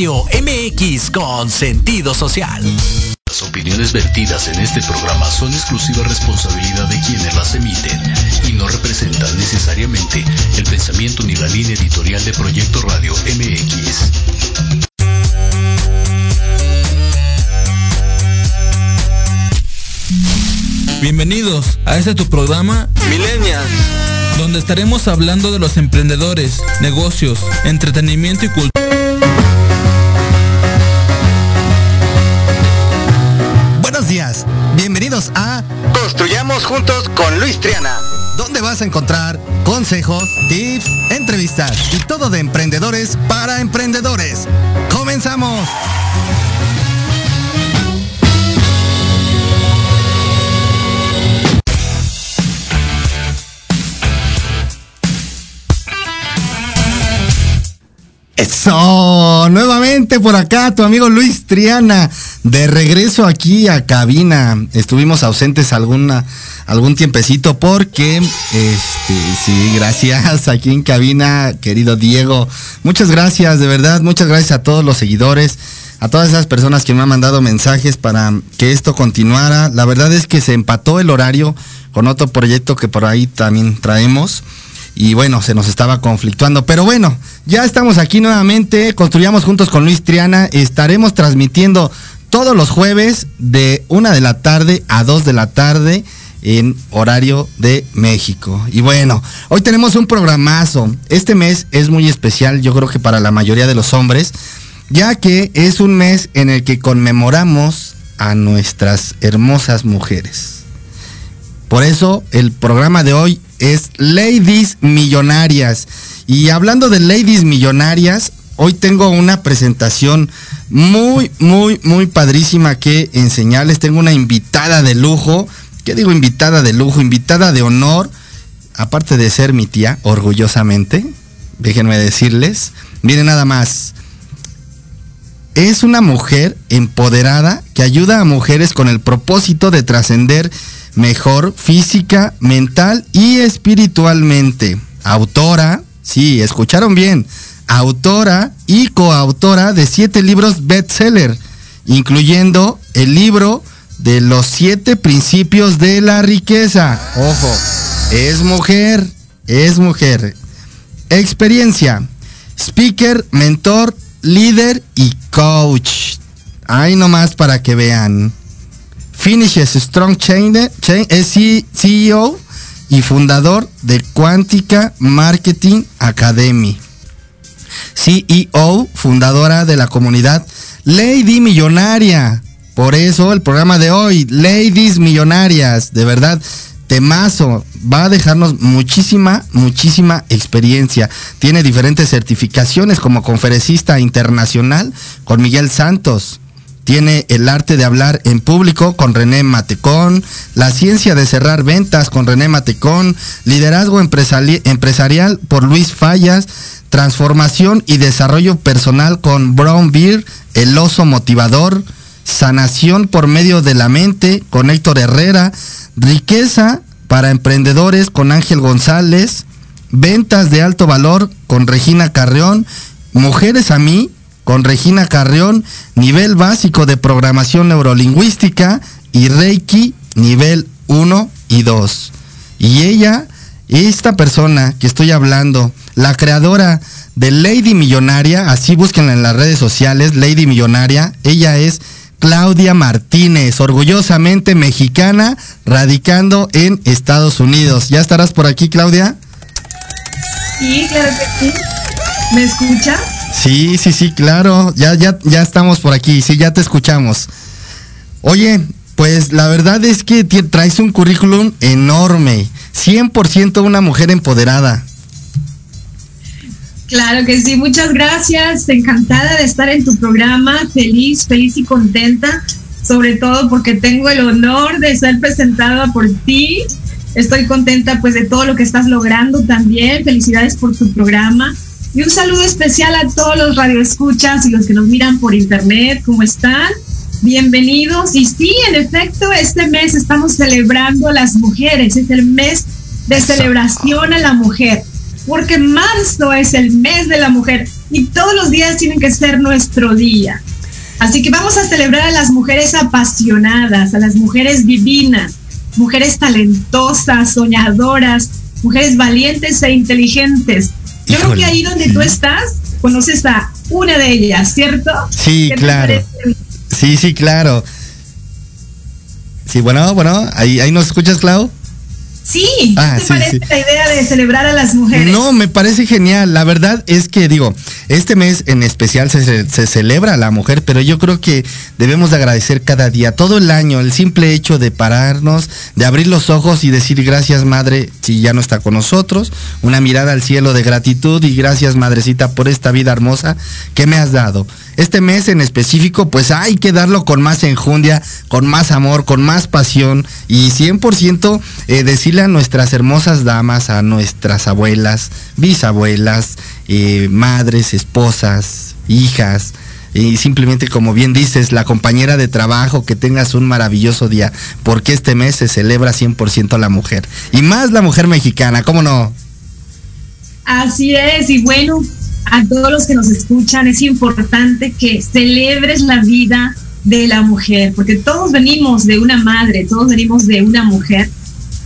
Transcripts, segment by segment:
Radio MX con sentido social. Las opiniones vertidas en este programa son exclusiva responsabilidad de quienes las emiten y no representan necesariamente el pensamiento ni la línea editorial de Proyecto Radio MX. Bienvenidos a este tu programa Millennials, donde estaremos hablando de los emprendedores, negocios, entretenimiento y cultura. Bienvenidos a construyamos juntos con Luis Triana. donde vas a encontrar consejos, tips, entrevistas y todo de emprendedores para emprendedores. ¡Comenzamos! Eso, nuevamente por acá tu amigo Luis Triana, de regreso aquí a cabina. Estuvimos ausentes alguna, algún tiempecito porque, este, sí, gracias aquí en cabina, querido Diego. Muchas gracias, de verdad, muchas gracias a todos los seguidores, a todas esas personas que me han mandado mensajes para que esto continuara. La verdad es que se empató el horario con otro proyecto que por ahí también traemos y bueno, se nos estaba conflictuando. Pero bueno, ya estamos aquí nuevamente, construyamos juntos con Luis Triana, estaremos transmitiendo todos los jueves de una de la tarde a dos de la tarde en horario de México. Y bueno, hoy tenemos un programazo. Este mes es muy especial, yo creo que para la mayoría de los hombres, ya que es un mes en el que conmemoramos a nuestras hermosas mujeres. Por eso el programa de hoy es Ladies Millonarias. Y hablando de Ladies Millonarias, hoy tengo una presentación muy, muy, muy padrísima que enseñarles. Tengo una invitada de lujo. ¿Qué digo invitada de lujo? Invitada de honor. Aparte de ser mi tía, orgullosamente. Déjenme decirles. Miren nada más. Es una mujer empoderada que ayuda a mujeres con el propósito de trascender mejor física, mental y espiritualmente. Autora, sí, escucharon bien, autora y coautora de siete libros bestseller, incluyendo el libro de los siete principios de la riqueza. Ojo, es mujer, es mujer. Experiencia, speaker, mentor, líder y coach. Ahí nomás para que vean. Finishes Strong Chain, Chain es CEO y fundador de Quantica Marketing Academy. CEO, fundadora de la comunidad Lady Millonaria. Por eso el programa de hoy, Ladies Millonarias, de verdad, temazo, va a dejarnos muchísima, muchísima experiencia. Tiene diferentes certificaciones como conferencista internacional con Miguel Santos. Tiene el arte de hablar en público con René Matecón, la ciencia de cerrar ventas con René Matecón, liderazgo empresarial por Luis Fallas, transformación y desarrollo personal con Brown Beer, el oso motivador, sanación por medio de la mente con Héctor Herrera, riqueza para emprendedores con Ángel González, ventas de alto valor con Regina Carreón, mujeres a mí con Regina Carrión, nivel básico de programación neurolingüística y Reiki nivel 1 y 2. Y ella, esta persona que estoy hablando, la creadora de Lady Millonaria, así búsquenla en las redes sociales, Lady Millonaria, ella es Claudia Martínez, orgullosamente mexicana, radicando en Estados Unidos. ¿Ya estarás por aquí, Claudia? Sí, claro que sí. ¿Me escuchas? Sí, sí, sí, claro. Ya, ya, ya estamos por aquí. Sí, ya te escuchamos. Oye, pues la verdad es que traes un currículum enorme. 100% una mujer empoderada. Claro que sí, muchas gracias. Encantada de estar en tu programa. Feliz, feliz y contenta. Sobre todo porque tengo el honor de ser presentada por ti. Estoy contenta pues de todo lo que estás logrando también. Felicidades por tu programa. Y un saludo especial a todos los radioescuchas y los que nos miran por internet. ¿Cómo están? Bienvenidos. Y sí, en efecto, este mes estamos celebrando a las mujeres. Es el mes de celebración a la mujer. Porque marzo es el mes de la mujer y todos los días tienen que ser nuestro día. Así que vamos a celebrar a las mujeres apasionadas, a las mujeres divinas, mujeres talentosas, soñadoras, mujeres valientes e inteligentes. Yo creo que ahí donde tú estás, conoces a una de ellas, ¿cierto? Sí, claro. Sí, sí, claro. Sí, bueno, bueno, ahí, ahí nos escuchas, Clau. Sí, ¿qué ah, te parece la idea de celebrar a las mujeres? No, me parece genial. La verdad es que digo, este mes en especial se, celebra a la mujer, pero yo creo que debemos de agradecer cada día, todo el año, el simple hecho de pararnos, de abrir los ojos y decir gracias madre si ya no está con nosotros, una mirada al cielo de gratitud y gracias madrecita por esta vida hermosa que me has dado. Este mes en específico, pues hay que darlo con más enjundia, con más amor, con más pasión y 100% eh, decirle a nuestras hermosas damas, a nuestras abuelas, bisabuelas, eh, madres, esposas, hijas, y simplemente como bien dices, la compañera de trabajo, que tengas un maravilloso día, porque este mes se celebra 100% a la mujer, y más la mujer mexicana, ¿cómo no? Así es, y bueno, a todos los que nos escuchan, es importante que celebres la vida de la mujer, porque todos venimos de una madre, todos venimos de una mujer.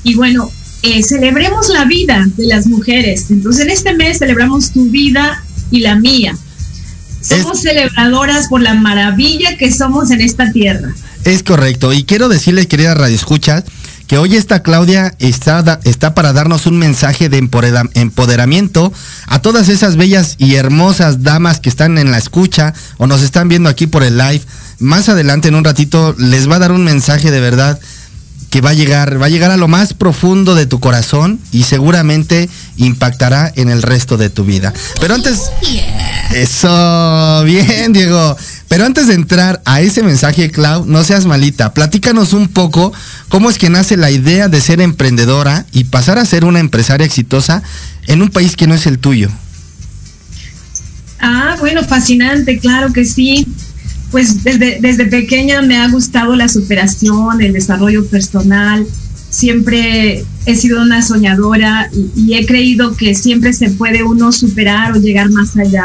Y bueno, eh, celebremos la vida de las mujeres. Entonces en este mes celebramos tu vida y la mía. Somos celebradoras por la maravilla que somos en esta tierra. Es correcto. Y quiero decirle, querida Radio Escuchas, que hoy esta Claudia está, está para darnos un mensaje de empoderamiento a todas esas bellas y hermosas damas que están en la escucha o nos están viendo aquí por el live. Más adelante en un ratito les va a dar un mensaje de verdad que va a llegar, va a llegar a lo más profundo de tu corazón y seguramente impactará en el resto de tu vida. Pero antes, eso, bien, Diego. Pero antes de entrar a ese mensaje, Clau, no seas malita. Platícanos un poco cómo es que nace la idea de ser emprendedora y pasar a ser una empresaria exitosa en un país que no es el tuyo. Ah, bueno, fascinante, claro que sí. Pues desde, desde pequeña me ha gustado la superación, el desarrollo personal. Siempre he sido una soñadora y he creído que siempre se puede uno superar o llegar más allá.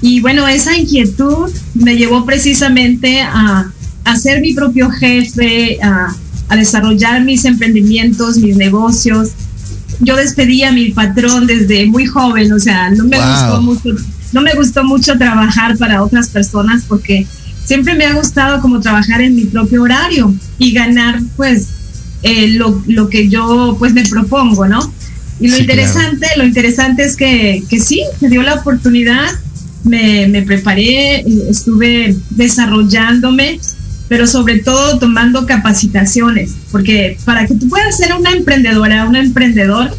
Y bueno, esa inquietud me llevó precisamente a, a ser mi propio jefe, a, desarrollar mis emprendimientos, mis negocios. Yo despedí a mi patrón desde muy joven, o sea, no me gustó mucho, no me gustó mucho trabajar para otras personas porque siempre me ha gustado como trabajar en mi propio horario y ganar pues eh, lo, lo, que yo pues me propongo, ¿no? Y lo interesante, lo interesante es que, que sí, me dio la oportunidad me, preparé, estuve desarrollándome, pero sobre todo tomando capacitaciones, porque para que tú puedas ser una emprendedora, un emprendedor,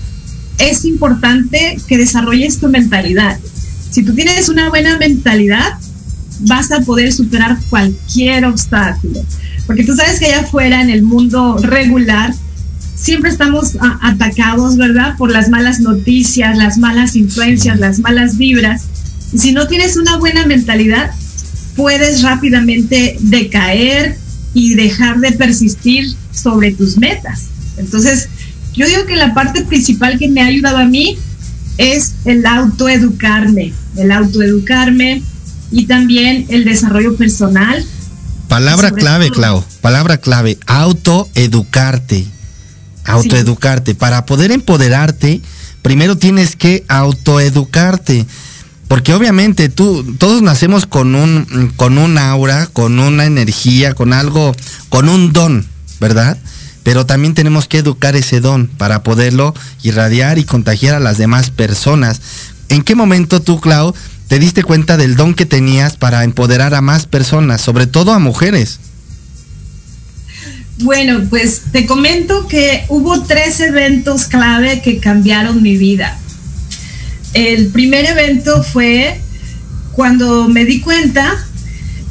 es importante que desarrolles tu mentalidad. Si tú tienes una buena mentalidad, vas a poder superar cualquier obstáculo. Porque tú sabes que allá afuera, en el mundo regular, siempre estamos atacados, ¿verdad? Por las malas noticias, las malas influencias, las malas vibras si no tienes una buena mentalidad, puedes rápidamente decaer y dejar de persistir sobre tus metas. Entonces, yo digo que la parte principal que me ha ayudado a mí es el autoeducarme, el autoeducarme y también el desarrollo personal. Palabra clave, Clau, palabra clave, autoeducarte. Autoeducarte. Para poder empoderarte, primero tienes que autoeducarte. Porque obviamente tú, todos nacemos con un, con un aura, con una energía, con algo, con un don, ¿verdad? Pero también tenemos que educar ese don para poderlo irradiar y contagiar a las demás personas. ¿En qué momento tú, Clau, te diste cuenta del don que tenías para empoderar a más personas, sobre todo a mujeres? Bueno, pues te comento que hubo tres eventos clave que cambiaron mi vida el primer evento fue cuando me di cuenta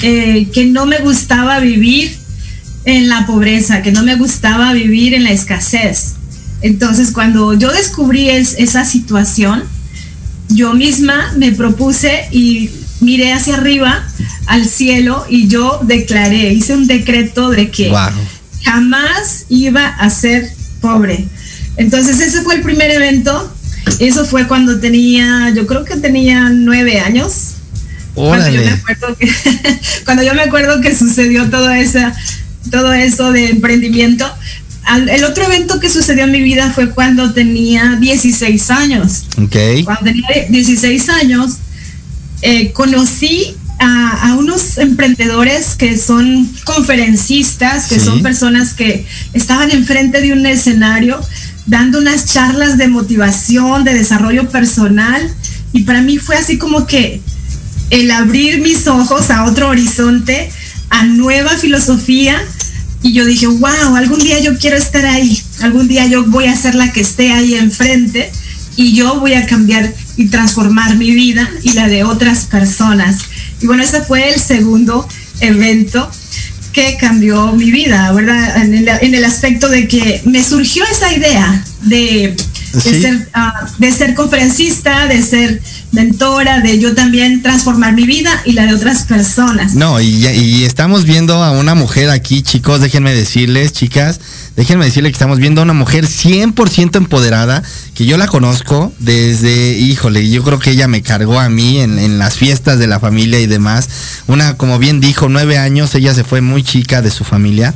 eh, que no me gustaba vivir en la pobreza, que no me gustaba vivir en la escasez. Entonces, cuando yo descubrí esa situación, yo misma me propuse y miré hacia arriba al cielo y yo declaré, hice un decreto de que jamás iba a ser pobre. Entonces, ese fue el primer evento Eso fue cuando tenía, yo creo que tenía nueve años. Cuando yo, me acuerdo que, cuando yo me acuerdo que sucedió todo, esa, todo eso de emprendimiento. el otro evento que sucedió en mi vida fue cuando tenía 16 años. Okay. Cuando tenía 16 años, eh, conocí a, unos emprendedores que son conferencistas, que son personas que estaban enfrente de un escenario dando unas charlas de motivación, de desarrollo personal. Y para mí fue así como que el abrir mis ojos a otro horizonte, a nueva filosofía. Y yo dije, wow, algún día yo quiero estar ahí, algún día yo voy a ser la que esté ahí enfrente y yo voy a cambiar y transformar mi vida y la de otras personas. Y bueno, ese fue el segundo evento que cambió mi vida, ¿verdad? En el, aspecto de que me surgió esa idea de, ser, ah, de ser conferencista, de ser mentora, de yo también transformar mi vida y la de otras personas. No, y, y estamos viendo a una mujer aquí, chicos, déjenme decirles, chicas, déjenme decirles que estamos viendo a una mujer 100% empoderada, que yo la conozco desde, híjole, yo creo que ella me cargó a mí en, en, las fiestas de la familia y demás. Una, como bien dijo, nueve años, ella se fue muy chica de su familia,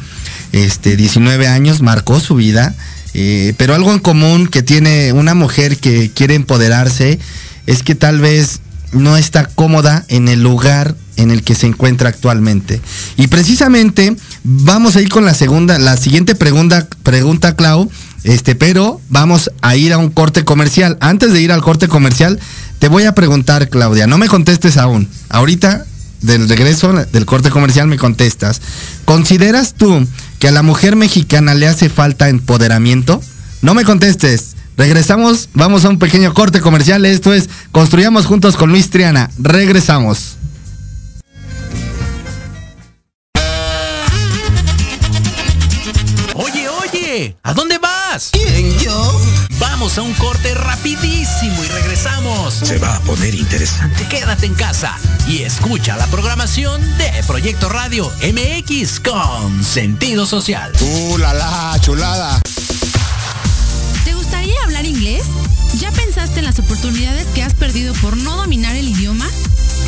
este, 19 años, marcó su vida. Eh, pero algo en común que tiene una mujer que quiere empoderarse es que tal vez no está cómoda en el lugar en el que se encuentra actualmente. Y precisamente vamos a ir con la segunda, la siguiente pregunta, pregunta Clau, este, pero vamos a ir a un corte comercial. Antes de ir al corte comercial, te voy a preguntar, Claudia, no me contestes aún. Ahorita, del regreso del corte comercial, me contestas. ¿Consideras tú que a la mujer mexicana le hace falta empoderamiento? No me contestes. Regresamos, vamos a un pequeño corte comercial. Esto es Construyamos Juntos con Luis Triana. Regresamos. Oye, oye, ¿a dónde vas? ¿Quién, yo? Vamos a un corte rapidísimo y regresamos. Se va a poner interesante. Quédate en casa y escucha la programación de Proyecto Radio MX con sentido social. ¡Uh, la, la chulada! hablar inglés? ¿Ya pensaste en las oportunidades que has perdido por no dominar el idioma?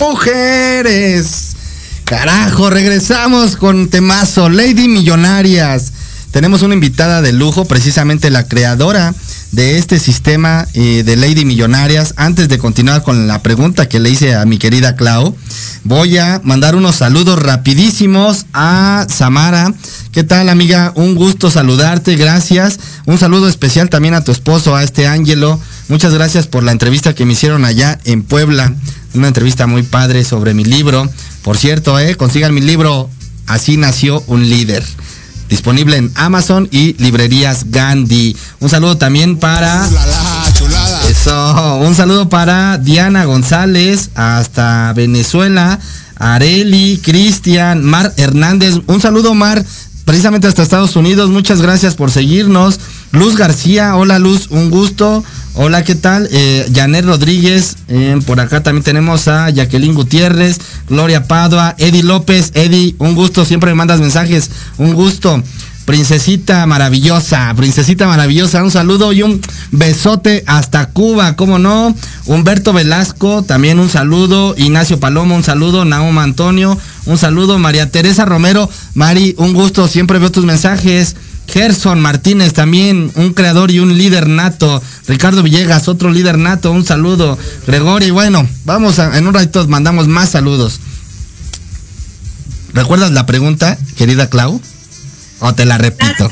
Mujeres. Carajo, regresamos con temazo, Lady Millonarias. Tenemos una invitada de lujo, precisamente la creadora de este sistema eh, de Lady Millonarias. Antes de continuar con la pregunta que le hice a mi querida Clau, voy a mandar unos saludos rapidísimos a Samara. ¿Qué tal amiga? Un gusto saludarte, gracias. Un saludo especial también a tu esposo, a este Ángelo. Muchas gracias por la entrevista que me hicieron allá en Puebla. Una entrevista muy padre sobre mi libro. Por cierto, eh, consigan mi libro Así nació un líder disponible en Amazon y librerías Gandhi. Un saludo también para... Eso, un saludo para Diana González hasta Venezuela, Areli, Cristian, Mar Hernández. Un saludo Mar, precisamente hasta Estados Unidos. Muchas gracias por seguirnos. Luz García, hola Luz, un gusto. Hola, ¿qué tal? Eh, Janet Rodríguez, eh, por acá también tenemos a Jacqueline Gutiérrez, Gloria Padua, Eddie López, Eddie, un gusto, siempre me mandas mensajes, un gusto. Princesita maravillosa, princesita maravillosa, un saludo y un besote hasta Cuba, ¿cómo no? Humberto Velasco, también un saludo, Ignacio Palomo, un saludo, Naum Antonio, un saludo, María Teresa Romero, Mari, un gusto, siempre veo tus mensajes. Gerson Martínez también, un creador y un líder nato. Ricardo Villegas, otro líder nato, un saludo. Gregorio, bueno, vamos a, en un ratito mandamos más saludos. ¿Recuerdas la pregunta, querida Clau? ¿O te la repito?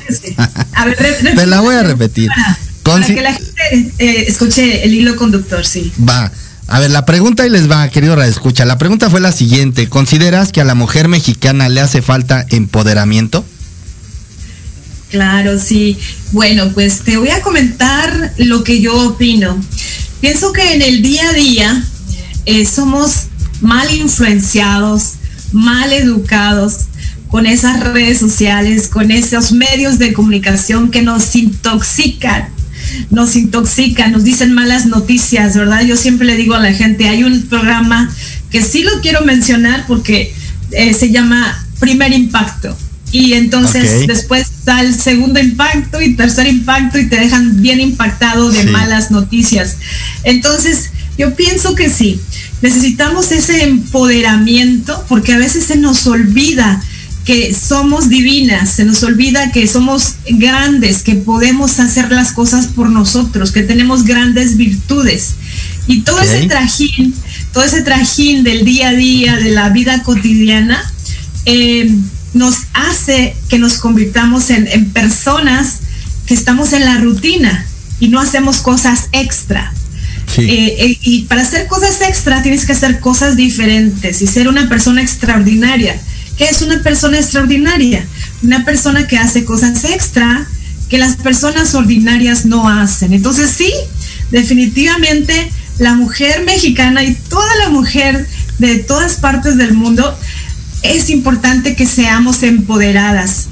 A ver, te la voy a repetir. Para, que la gente eh, escuche el hilo conductor, sí. Va. A ver, la pregunta y les va, querido Escucha. La pregunta fue la siguiente. ¿Consideras que a la mujer mexicana le hace falta empoderamiento? Claro, sí. Bueno, pues te voy a comentar lo que yo opino. Pienso que en el día a día eh, somos mal influenciados, mal educados con esas redes sociales, con esos medios de comunicación que nos intoxican, nos intoxican, nos dicen malas noticias, ¿verdad? Yo siempre le digo a la gente, hay un programa que sí lo quiero mencionar porque eh, se llama Primer Impacto y entonces después da el segundo impacto y tercer impacto y te dejan bien impactado de malas noticias. Entonces, yo pienso que sí, necesitamos ese empoderamiento porque a veces se nos olvida que somos divinas, se nos olvida que somos grandes, que podemos hacer las cosas por nosotros, que tenemos grandes virtudes. Y todo ese trajín, todo ese trajín del día a día, de la vida cotidiana, eh, nos hace que nos convirtamos en, personas que estamos en la rutina y no hacemos cosas extra. Eh, eh, y para hacer cosas extra tienes que hacer cosas diferentes y ser una persona extraordinaria. ¿Qué es una persona extraordinaria? Una persona que hace cosas extra que las personas ordinarias no hacen. Entonces sí, definitivamente la mujer mexicana y toda la mujer de todas partes del mundo es importante que seamos empoderadas,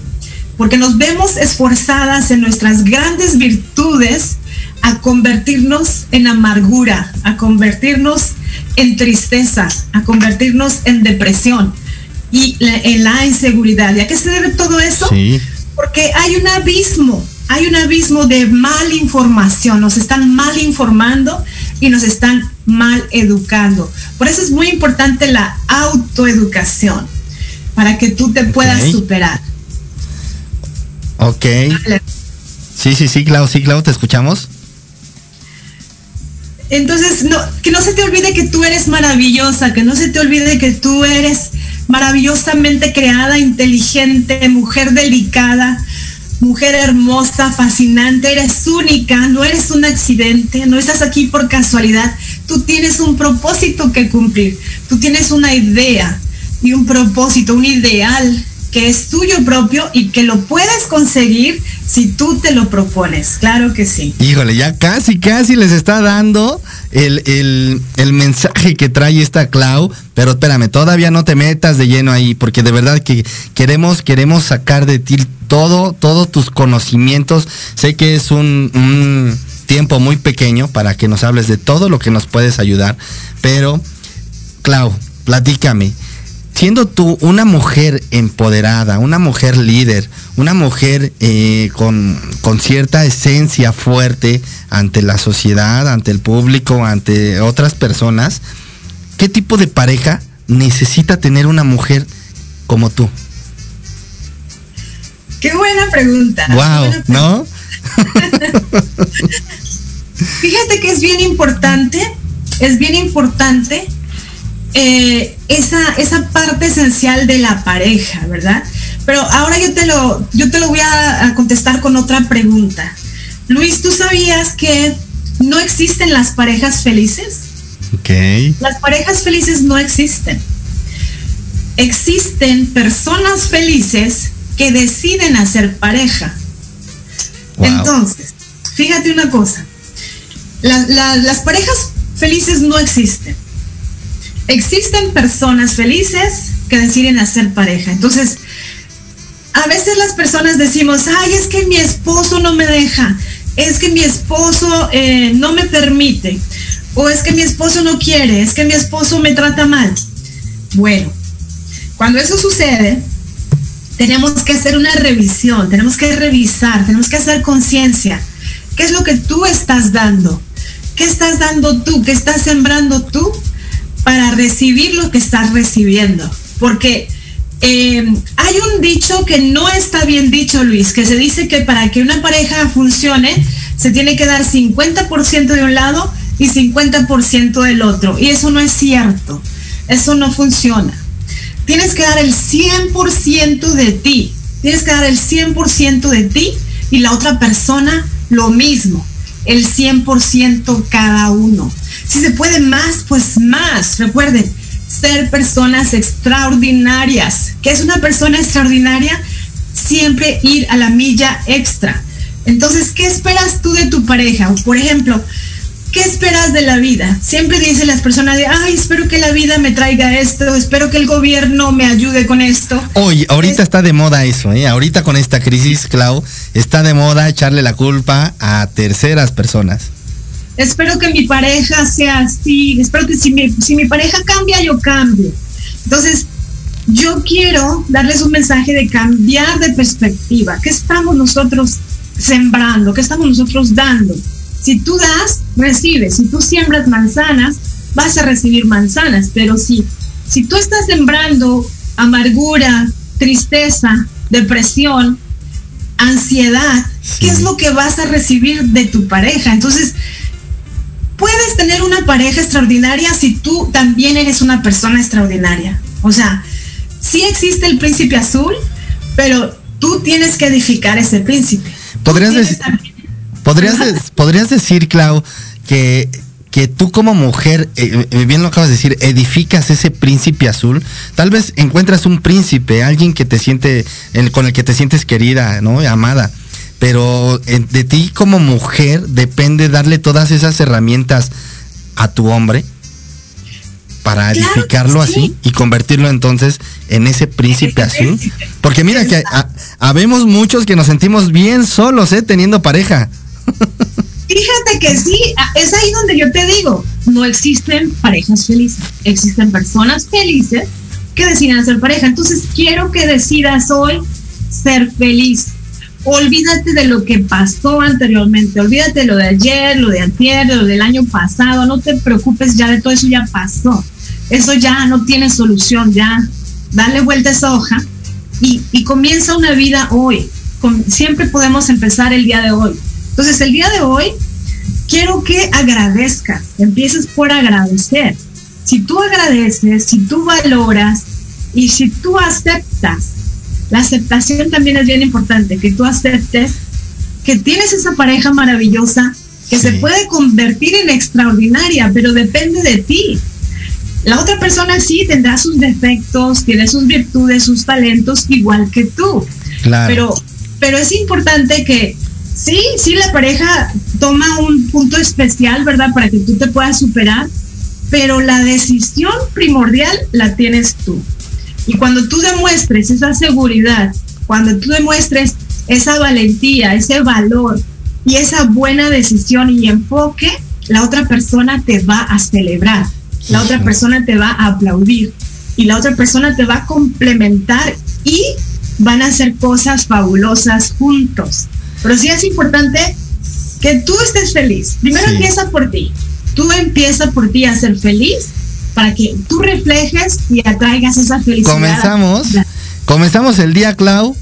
porque nos vemos esforzadas en nuestras grandes virtudes a convertirnos en amargura, a convertirnos en tristeza, a convertirnos en depresión y en la inseguridad. ¿Y a qué se debe todo eso? Porque hay un abismo, hay un abismo de mal información, nos están mal informando y nos están mal educando. Por eso es muy importante la autoeducación para que tú te puedas superar. Ok. Sí, sí, sí, Clau, sí, Clau, te escuchamos. Entonces, no, que no se te olvide que tú eres maravillosa, que no se te olvide que tú eres maravillosamente creada, inteligente, mujer delicada, mujer hermosa, fascinante, eres única, no eres un accidente, no estás aquí por casualidad, tú tienes un propósito que cumplir, tú tienes una idea, y un propósito, un ideal que es tuyo propio y que lo puedes conseguir si tú te lo propones. Claro que sí. Híjole, ya casi, casi les está dando el, mensaje que trae esta Clau, pero espérame, todavía no te metas de lleno ahí, porque de verdad que queremos, queremos sacar de ti todo, todos tus conocimientos. Sé que es un, un tiempo muy pequeño para que nos hables de todo lo que nos puedes ayudar, pero Clau, platícame siendo tú una mujer empoderada, una mujer líder, una mujer eh, con, cierta esencia fuerte ante la sociedad, ante el público, ante otras personas, ¿qué tipo de pareja necesita tener una mujer como tú? Qué buena pregunta. Wow, ¿no? Fíjate que es bien importante, es bien importante eh, esa, esa parte esencial de la pareja, ¿verdad? Pero ahora yo te lo, yo te lo voy a, a contestar con otra pregunta. Luis, ¿tú sabías que no existen las parejas felices? Ok. Las parejas felices no existen. Existen personas felices que deciden hacer pareja. Wow. Entonces, fíjate una cosa. La- la- las parejas felices no existen. Existen personas felices que deciden hacer pareja. Entonces, a veces las personas decimos, ay, es que mi esposo no me deja, es que mi esposo eh, no me permite, o es que mi esposo no quiere, es que mi esposo me trata mal. Bueno, cuando eso sucede, tenemos que hacer una revisión, tenemos que revisar, tenemos que hacer conciencia. ¿Qué es lo que tú estás dando? ¿Qué estás dando tú? ¿Qué estás sembrando tú para recibir lo que estás recibiendo? Porque eh, hay un dicho que no está bien dicho, Luis, que se dice que para que una pareja funcione se tiene que dar 50% de un lado y 50% del otro. Y eso no es cierto. Eso no funciona. Tienes que dar el 100% de ti. Tienes que dar el 100% de ti y la otra persona lo mismo. El 100% cada uno. Si se puede más, pues más. Recuerden, ser personas extraordinarias. ¿Qué es una persona extraordinaria? Siempre ir a la milla extra. Entonces, ¿qué esperas tú de tu pareja? Por ejemplo, ¿qué esperas de la vida? Siempre dicen las personas de, ay, espero que la vida me traiga esto, espero que el gobierno me ayude con esto. Oye, ahorita está de moda eso, ¿eh? Ahorita con esta crisis, Clau, está de moda echarle la culpa a terceras personas. Espero que mi pareja sea así, espero que si mi, si mi pareja cambia, yo cambio. Entonces, yo quiero darles un mensaje de cambiar de perspectiva. ¿Qué estamos nosotros sembrando? ¿Qué estamos nosotros dando? Si tú das, recibes. Si tú siembras manzanas, vas a recibir manzanas. Pero si, si tú estás sembrando amargura, tristeza, depresión, ansiedad, ¿qué es lo que vas a recibir de tu pareja? Entonces, puedes tener una pareja extraordinaria si tú también eres una persona extraordinaria. O sea, sí existe el príncipe azul, pero tú tienes que edificar ese príncipe. ¿Podrías, decir, también- podrías, podrías decir, Clau, que, que tú como mujer, eh, eh, bien lo acabas de decir, edificas ese príncipe azul. Tal vez encuentras un príncipe, alguien que te siente, el- con el que te sientes querida, ¿no? Amada. Pero de ti como mujer depende darle todas esas herramientas a tu hombre para Claro edificarlo sí. así y convertirlo entonces en ese príncipe azul. Porque mira que ha- habemos muchos que nos sentimos bien solos, ¿eh? Teniendo pareja. Fíjate que sí, es ahí donde yo te digo, no existen parejas felices, existen personas felices que deciden hacer pareja. Entonces quiero que decidas hoy ser feliz. Olvídate de lo que pasó anteriormente, olvídate de lo de ayer, lo de antier, lo del año pasado, no te preocupes ya de todo eso ya pasó. Eso ya no tiene solución, ya dale vuelta a esa hoja y, comienza una vida hoy. Siempre podemos empezar el día de hoy. Entonces, el día de hoy, quiero que agradezcas, empieces por agradecer. Si tú agradeces, si tú valoras y si tú aceptas, la aceptación también es bien importante, que tú aceptes que tienes esa pareja maravillosa que se puede convertir en extraordinaria, pero depende de ti. La otra persona sí tendrá sus defectos, tiene sus virtudes, sus talentos, igual que tú. Claro. Pero, pero es importante que sí, sí, la pareja toma un punto especial, ¿verdad? Para que tú te puedas superar, pero la decisión primordial la tienes tú. Y cuando tú demuestres esa seguridad, cuando tú demuestres esa valentía, ese valor y esa buena decisión y enfoque, la otra persona te va a celebrar, la otra persona te va a aplaudir y la otra persona te va a complementar y van a hacer cosas fabulosas juntos. Pero sí es importante que tú estés feliz. Primero Sí. empieza por ti. Tú empieza por ti a ser feliz para que tú reflejes y atraigas esa felicidad. Comenzamos, comenzamos el día, Clau,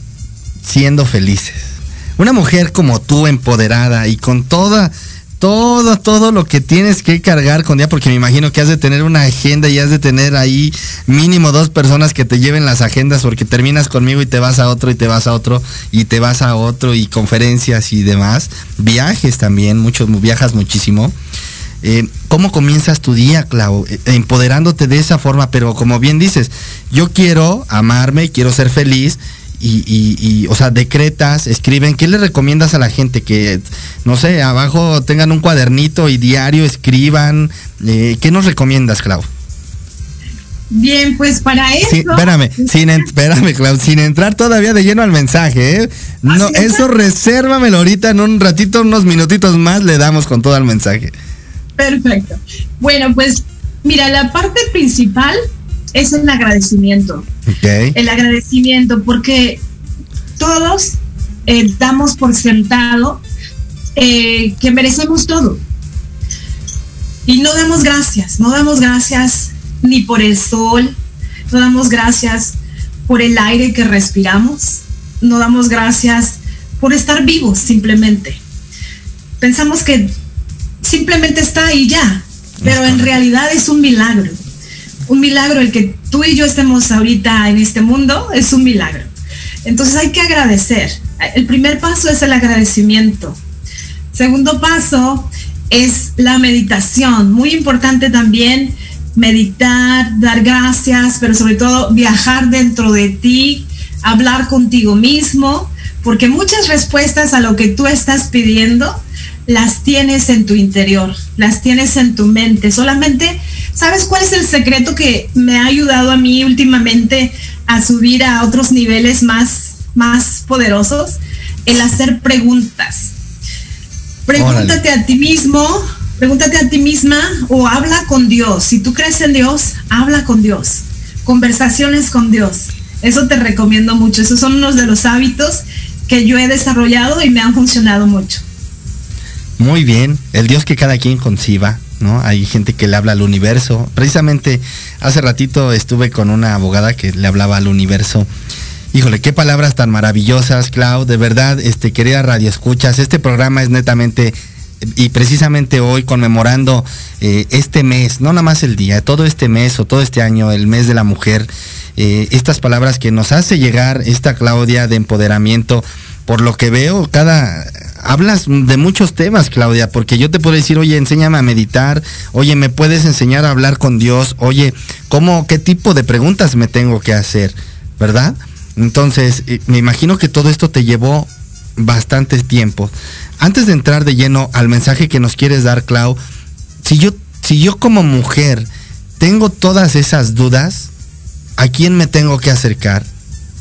siendo felices. Una mujer como tú, empoderada y con toda todo, todo lo que tienes que cargar con día, porque me imagino que has de tener una agenda y has de tener ahí mínimo dos personas que te lleven las agendas, porque terminas conmigo y te vas a otro y te vas a otro y te vas a otro y conferencias y demás. Viajes también, muchos, viajas muchísimo. Eh, ¿Cómo comienzas tu día, Clau? Eh, empoderándote de esa forma, pero como bien dices, yo quiero amarme, quiero ser feliz y, o sea, decretas, escriben, ¿qué le recomiendas a la gente? Que, no sé, abajo tengan un cuadernito y diario escriban. Eh, ¿Qué nos recomiendas, Clau? Bien, pues para eso. Sí, espérame, sin, espérame, Clau, sin entrar todavía de lleno al mensaje, ¿eh? No, eso resérvamelo ahorita en un ratito, unos minutitos más le damos con todo el mensaje. Perfecto. Bueno, pues mira, la parte principal es el agradecimiento. El agradecimiento, porque todos eh, damos por sentado eh, que merecemos todo. Y no damos gracias, no damos gracias ni por el sol, no damos gracias por el aire que respiramos, no damos gracias por estar vivos simplemente. Pensamos que simplemente está ahí ya, pero en realidad es un milagro un milagro el que tú y yo estemos ahorita en este mundo, es un milagro. Entonces hay que agradecer. El primer paso es el agradecimiento. Segundo paso es la meditación. Muy importante también meditar, dar gracias, pero sobre todo viajar dentro de ti, hablar contigo mismo, porque muchas respuestas a lo que tú estás pidiendo las tienes en tu interior, las tienes en tu mente. Solamente, ¿sabes cuál es el secreto que me ha ayudado a mí últimamente a subir a otros niveles más, más poderosos? El hacer preguntas. Pregúntate a ti mismo, pregúntate a ti misma o habla con Dios. Si tú crees en Dios, habla con Dios. Conversaciones con Dios. Eso te recomiendo mucho. Esos son unos de los hábitos que yo he desarrollado y me han funcionado mucho. Muy bien, el Dios que cada quien conciba, Hay gente que le habla al universo. Precisamente hace ratito estuve con una abogada que le hablaba al universo. Híjole, qué palabras tan maravillosas, Clau. De verdad, este, querida Radio Escuchas, este programa es netamente y precisamente hoy conmemorando eh, este mes, no nada más el día, todo este mes o todo este año, el mes de la mujer, eh, estas palabras que nos hace llegar esta Claudia de empoderamiento, por lo que veo, cada hablas de muchos temas, Claudia, porque yo te puedo decir, oye, enséñame a meditar, oye, me puedes enseñar a hablar con Dios, oye, ¿cómo, qué tipo de preguntas me tengo que hacer? ¿Verdad? Entonces, eh, me imagino que todo esto te llevó bastante tiempo. Antes de entrar de lleno al mensaje que nos quieres dar, Clau, si yo, si yo como mujer tengo todas esas dudas, ¿a quién me tengo que acercar?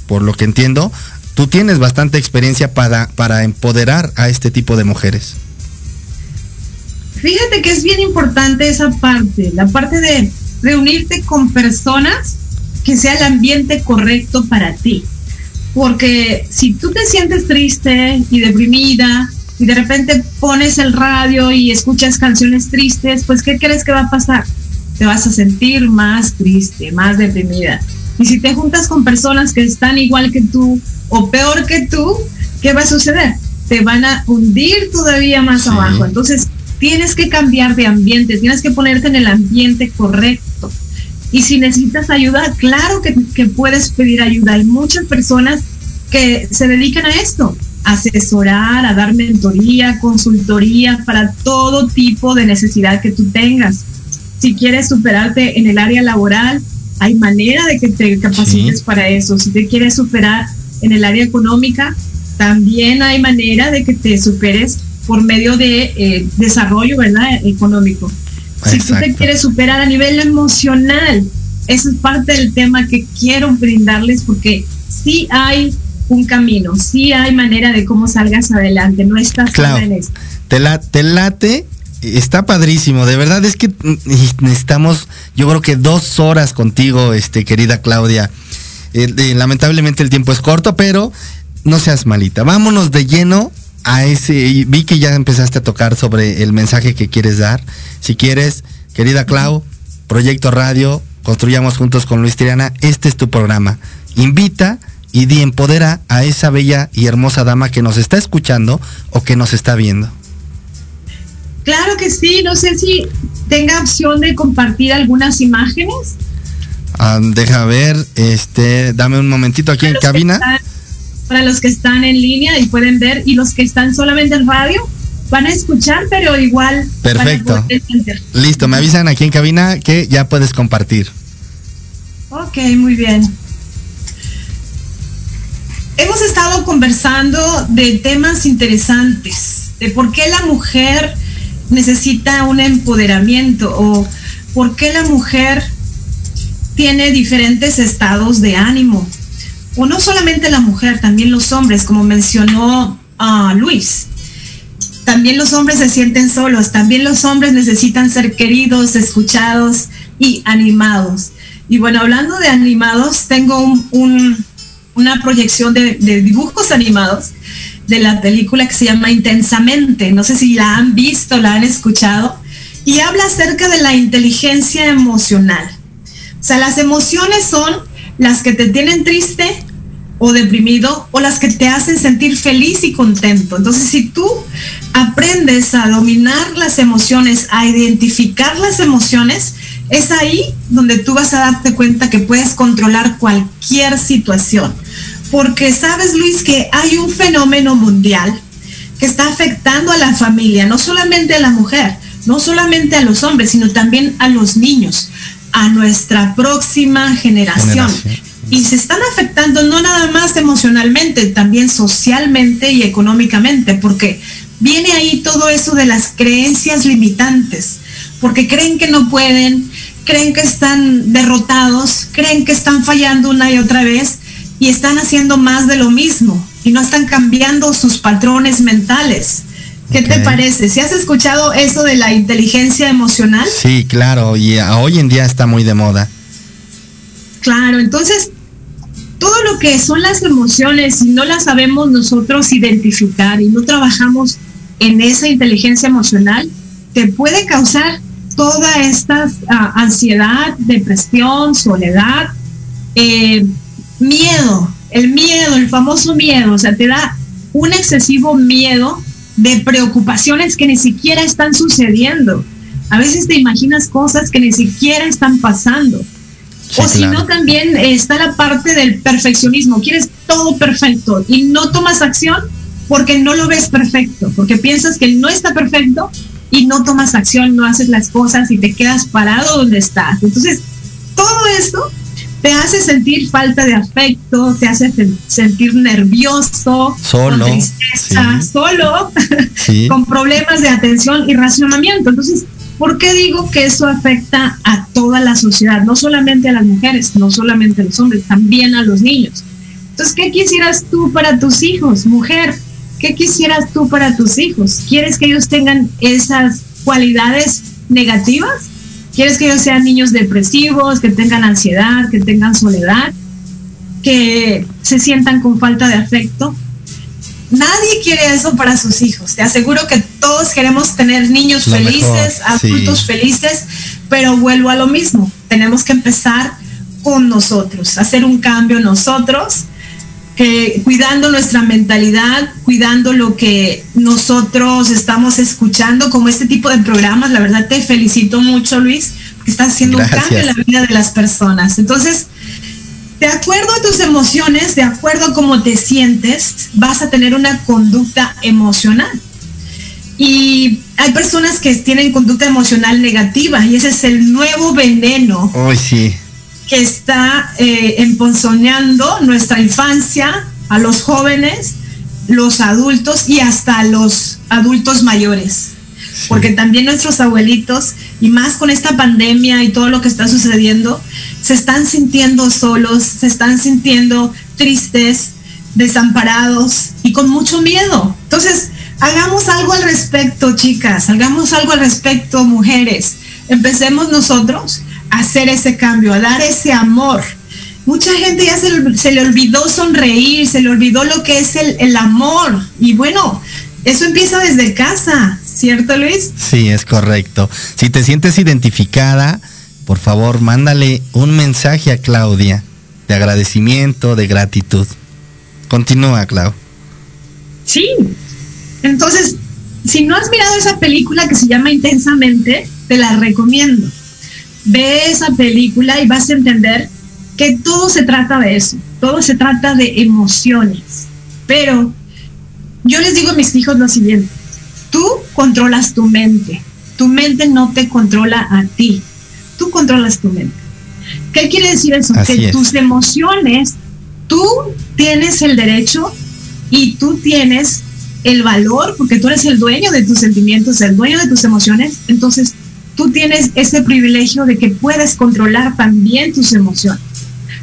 Por lo que entiendo, tú tienes bastante experiencia para, para empoderar a este tipo de mujeres. Fíjate que es bien importante esa parte, la parte de reunirte con personas que sea el ambiente correcto para ti. Porque si tú te sientes triste y deprimida y de repente pones el radio y escuchas canciones tristes, pues ¿qué crees que va a pasar? Te vas a sentir más triste, más deprimida. Y si te juntas con personas que están igual que tú o peor que tú, ¿qué va a suceder? Te van a hundir todavía más abajo. Entonces, tienes que cambiar de ambiente, tienes que ponerte en el ambiente correcto. Y si necesitas ayuda, claro que, que puedes pedir ayuda. Hay muchas personas que se dedican a esto, a asesorar, a dar mentoría, consultoría para todo tipo de necesidad que tú tengas. Si quieres superarte en el área laboral, hay manera de que te capacites para eso. Si te quieres superar en el área económica, también hay manera de que te superes por medio de eh, desarrollo ¿verdad? económico. Si tú te quieres superar a nivel emocional, eso es parte del tema que quiero brindarles porque sí hay un camino, sí hay manera de cómo salgas adelante, no estás claro. en esto. Te, la, te late está padrísimo, de verdad es que necesitamos, yo creo que dos horas contigo, este, querida Claudia. Eh, lamentablemente el tiempo es corto, pero no seas malita. Vámonos de lleno a ese. Vi que ya empezaste a tocar sobre el mensaje que quieres dar. Si quieres, querida Clau, Proyecto Radio, construyamos juntos con Luis Triana, este es tu programa. Invita y di empodera a esa bella y hermosa dama que nos está escuchando o que nos está viendo. Claro que sí, no sé si tenga opción de compartir algunas imágenes. Ah, deja ver, este, dame un momentito aquí en cabina. para los que están en línea y pueden ver, y los que están solamente en radio, van a escuchar, pero igual. Perfecto. Listo, me avisan aquí en cabina que ya puedes compartir. Ok, muy bien. Hemos estado conversando de temas interesantes, de por qué la mujer necesita un empoderamiento o por qué la mujer tiene diferentes estados de ánimo. O no solamente la mujer, también los hombres, como mencionó uh, Luis. También los hombres se sienten solos, también los hombres necesitan ser queridos, escuchados y animados. Y bueno, hablando de animados, tengo un, una proyección de dibujos animados de la película que se llama Intensamente. No sé si la han visto, la han escuchado. Y habla acerca de la inteligencia emocional. O sea, las emociones son las que te tienen triste o deprimido o las que te hacen sentir feliz y contento. Entonces, si tú aprendes a dominar las emociones, a identificar las emociones, es ahí donde tú vas a darte cuenta que puedes controlar cualquier situación. Porque sabes Luis que hay un fenómeno mundial que está afectando a la familia, no solamente a la mujer, no solamente a los hombres, sino también a los niños, a nuestra próxima generación. Y se están afectando no nada más emocionalmente, también socialmente y económicamente, porque viene ahí todo eso de las creencias limitantes, porque creen que no pueden, creen que están derrotados, creen que están fallando una y otra vez y están haciendo más de lo mismo y no están cambiando sus patrones mentales. ¿Qué te parece? ¿Si has escuchado eso de la inteligencia emocional? Sí, claro, y hoy en día está muy de moda. Claro, entonces todo lo que son las emociones, si no las sabemos nosotros identificar y no trabajamos en esa inteligencia emocional, te puede causar toda esta ah, ansiedad, depresión, soledad, eh, miedo, el miedo, el famoso miedo, o sea, te da un excesivo miedo de preocupaciones que ni siquiera están sucediendo. A veces te imaginas cosas que ni siquiera están pasando. o si no, también está la parte del perfeccionismo. Quieres todo perfecto y no tomas acción porque no lo ves perfecto, porque piensas que no está perfecto y no tomas acción, no haces las cosas y te quedas parado donde estás. Entonces, todo esto te hace sentir falta de afecto, te hace sentir nervioso, solo, con tristeza, solo, con problemas de atención y racionamiento. Entonces, ¿por qué digo que eso afecta a toda la sociedad? No solamente a las mujeres, no solamente a los hombres, también a los niños. Entonces, ¿qué quisieras tú para tus hijos, mujer? ¿Qué quisieras tú para tus hijos? ¿Quieres que ellos tengan esas cualidades negativas? ¿Quieres que ellos sean niños depresivos, que tengan ansiedad, que tengan soledad, que se sientan con falta de afecto? Nadie quiere eso para sus hijos. Te aseguro que todos queremos tener niños felices, adultos felices, pero vuelvo a lo mismo. Tenemos que empezar con nosotros, hacer un cambio nosotros que cuidando nuestra mentalidad, cuidando lo que nosotros estamos escuchando, como este tipo de programas, la verdad te felicito mucho, Luis, porque estás haciendo un cambio en la vida de las personas. Entonces, de acuerdo a tus emociones, de acuerdo a cómo te sientes, vas a tener una conducta emocional. Y hay personas que tienen conducta emocional negativa y ese es el nuevo veneno. Hoy sí que está eh, emponzoñando nuestra infancia, a los jóvenes, los adultos y hasta los adultos mayores. Porque también nuestros abuelitos, y más con esta pandemia y todo lo que está sucediendo, se están sintiendo solos, se están sintiendo tristes, desamparados y con mucho miedo. Entonces, hagamos algo al respecto, chicas, hagamos algo al respecto, mujeres. Empecemos nosotros hacer ese cambio, a dar ese amor. Mucha gente ya se, le olvidó sonreír, se le olvidó lo que es el, el amor. Y bueno, eso empieza desde casa, ¿cierto Luis? Sí, es correcto. Si te sientes identificada, por favor, mándale un mensaje a Claudia de agradecimiento, de gratitud. Continúa, Clau. Sí. Entonces, si no has mirado esa película que se llama Intensamente, te la recomiendo. Ve esa película y vas a entender que todo se trata de eso, todo se trata de emociones. Pero yo les digo a mis hijos lo siguiente, tú controlas tu mente, tu mente no te controla a ti, tú controlas tu mente. ¿Qué quiere decir eso? que tus emociones, tú tienes el derecho y tú tienes el valor, porque tú eres el dueño de tus sentimientos, el dueño de tus emociones, entonces tú tienes ese privilegio de que puedes controlar también tus emociones.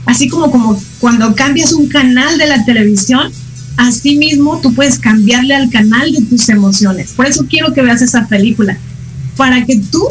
Así como, como cuando cambias un canal de la televisión, así mismo tú puedes cambiarle al canal de tus emociones. Por eso quiero que veas esa película, para que tú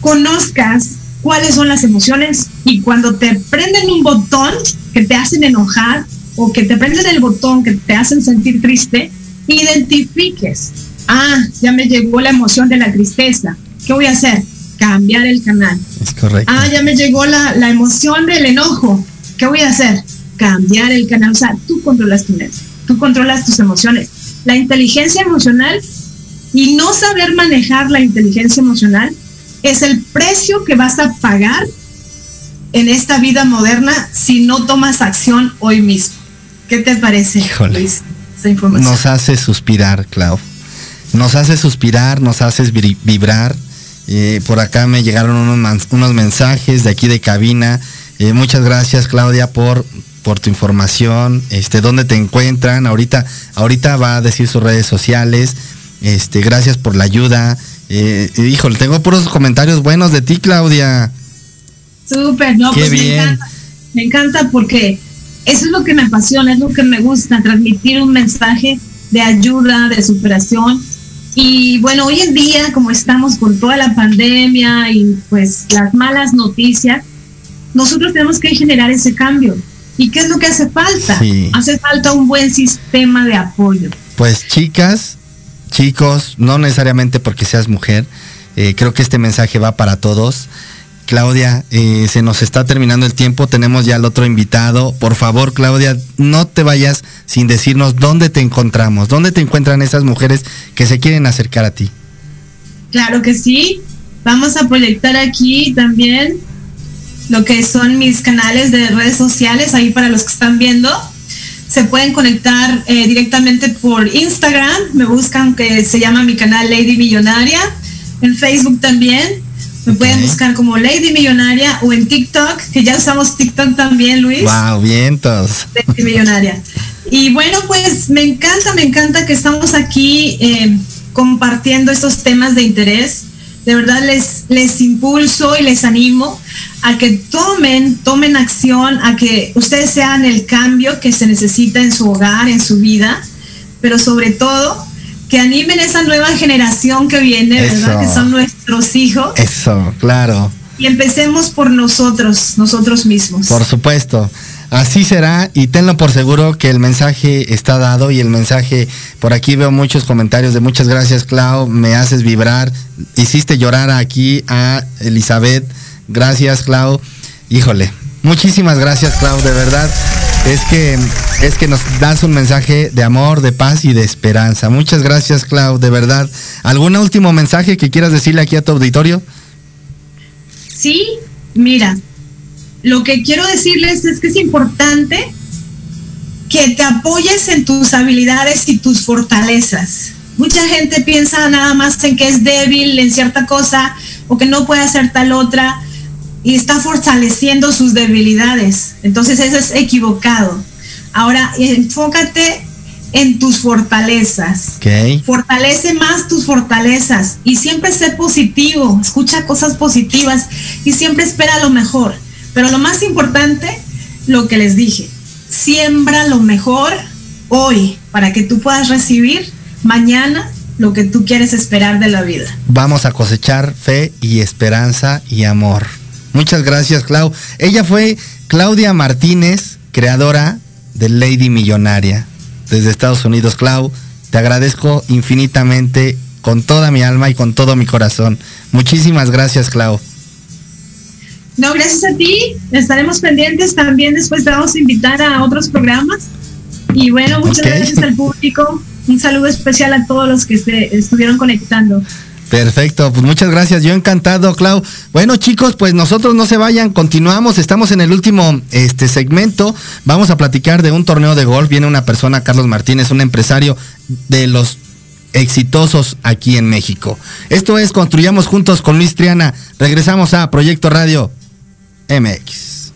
conozcas cuáles son las emociones y cuando te prenden un botón que te hacen enojar o que te prenden el botón que te hacen sentir triste, identifiques, ah, ya me llegó la emoción de la tristeza, ¿qué voy a hacer? Cambiar el canal. Es correcto. Ah, ya me llegó la, la emoción del enojo, ¿qué voy a hacer? Cambiar el canal. O sea, tú controlas tu mente, tú controlas tus emociones. La inteligencia emocional y no saber manejar la inteligencia emocional es el precio que vas a pagar en esta vida moderna si no tomas acción hoy mismo. ¿Qué te parece, Luis? Nos hace suspirar, Clau. Nos hace suspirar, nos haces vibrar. Eh, por acá me llegaron unos, unos, mensajes de aquí de cabina. Eh, muchas gracias, Claudia, por, por tu información. Este, ¿dónde te encuentran? Ahorita, ahorita va a decir sus redes sociales. Este, gracias por la ayuda. Eh, híjole, tengo puros comentarios buenos de ti, Claudia. Súper, no, pues me encanta. Me encanta porque eso es lo que me apasiona, es lo que me gusta, transmitir un mensaje de ayuda, de superación. Y bueno, hoy en día, como estamos con toda la pandemia y pues las malas noticias, nosotros tenemos que generar ese cambio. ¿Y qué es lo que hace falta? Hace falta un buen sistema de apoyo. Pues chicas, chicos, no necesariamente porque seas mujer, eh, creo que este mensaje va para todos. Claudia, eh, se nos está terminando el tiempo, tenemos ya al otro invitado. Por favor, Claudia, no te vayas sin decirnos dónde te encontramos, dónde te encuentran esas mujeres que se quieren acercar a ti. Claro que sí, vamos a proyectar aquí también lo que son mis canales de redes sociales, ahí para los que están viendo. Se pueden conectar eh, directamente por Instagram, me buscan que se llama mi canal Lady Millonaria, en Facebook también me pueden buscar como Lady Millonaria o en TikTok, que ya usamos TikTok también, Luis. Wow, vientos. Lady Millonaria. Y bueno, pues me encanta, me encanta que estamos aquí eh, compartiendo estos temas de interés. De verdad les, les impulso y les animo a que tomen, tomen acción, a que ustedes sean el cambio que se necesita en su hogar, en su vida, pero sobre todo que animen esa nueva generación que viene, ¿verdad? Que son nuestros hijos. Eso, claro. Y empecemos por nosotros, nosotros mismos. Por supuesto. Así será y tenlo por seguro que el mensaje está dado y el mensaje, por aquí veo muchos comentarios de muchas gracias Clau, me haces vibrar, hiciste llorar aquí a Elizabeth, gracias Clau, híjole, muchísimas gracias Clau, de verdad, es que, es que nos das un mensaje de amor, de paz y de esperanza. Muchas gracias, Clau, de verdad. ¿Algún último mensaje que quieras decirle aquí a tu auditorio? Sí, mira, lo que quiero decirles es que es importante que te apoyes en tus habilidades y tus fortalezas. Mucha gente piensa nada más en que es débil en cierta cosa o que no puede hacer tal otra y está fortaleciendo sus debilidades. Entonces eso es equivocado. Ahora, enfócate en tus fortalezas. Fortalece más tus fortalezas y siempre sé positivo, escucha cosas positivas y siempre espera lo mejor. Pero lo más importante, lo que les dije, siembra lo mejor hoy para que tú puedas recibir mañana lo que tú quieres esperar de la vida. Vamos a cosechar fe y esperanza y amor. Muchas gracias, Clau. Ella fue Claudia Martínez, creadora de Lady Millonaria desde Estados Unidos. Clau, te agradezco infinitamente con toda mi alma y con todo mi corazón. Muchísimas gracias, Clau. No, gracias a ti. Estaremos pendientes también. Después te vamos a invitar a otros programas. Y bueno, muchas gracias al público. Un saludo especial a todos los que se estuvieron conectando. Perfecto, pues muchas gracias, yo encantado, Clau. Bueno, chicos, pues nosotros no se vayan, continuamos, estamos en el último este segmento. Vamos a platicar de un torneo de golf. Viene una persona, Carlos Martínez, un empresario de los exitosos aquí en México. Esto es Construyamos Juntos con Luis Triana. Regresamos a Proyecto Radio MX.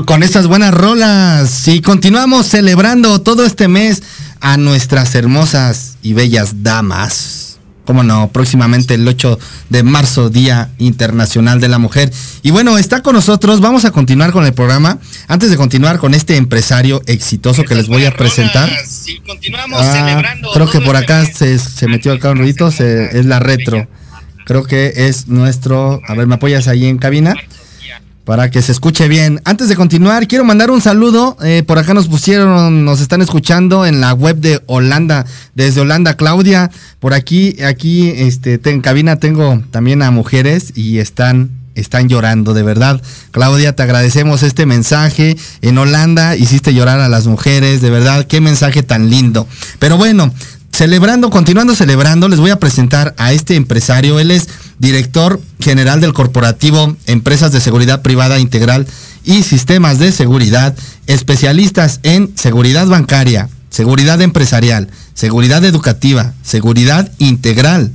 Con estas buenas rolas. Y continuamos celebrando todo este mes a nuestras hermosas y bellas damas. Cómo no, próximamente el 8 de marzo, Día Internacional de la Mujer. Y bueno, está con nosotros, vamos a continuar con el programa. Antes de continuar con este empresario exitoso que les voy a presentar. continuamos ah, celebrando creo que por este acá se, se, metió acá un ruido, es la retro. Creo que es nuestro, a ver, ¿me apoyas ahí en cabina? Para que se escuche bien. Antes de continuar, quiero mandar un saludo. Eh, por acá nos pusieron, nos están escuchando en la web de Holanda, desde Holanda, Claudia. Por aquí, aquí, este, en cabina tengo también a mujeres y están están llorando, de verdad. Claudia, te agradecemos este mensaje. En Holanda hiciste llorar a las mujeres, de verdad, qué mensaje tan lindo. Pero bueno, celebrando, continuando celebrando, les voy a presentar a este empresario. Él es director general del corporativo Empresas de Seguridad Privada Integral y Sistemas de Seguridad, especialistas en seguridad bancaria, seguridad empresarial, seguridad educativa, seguridad integral.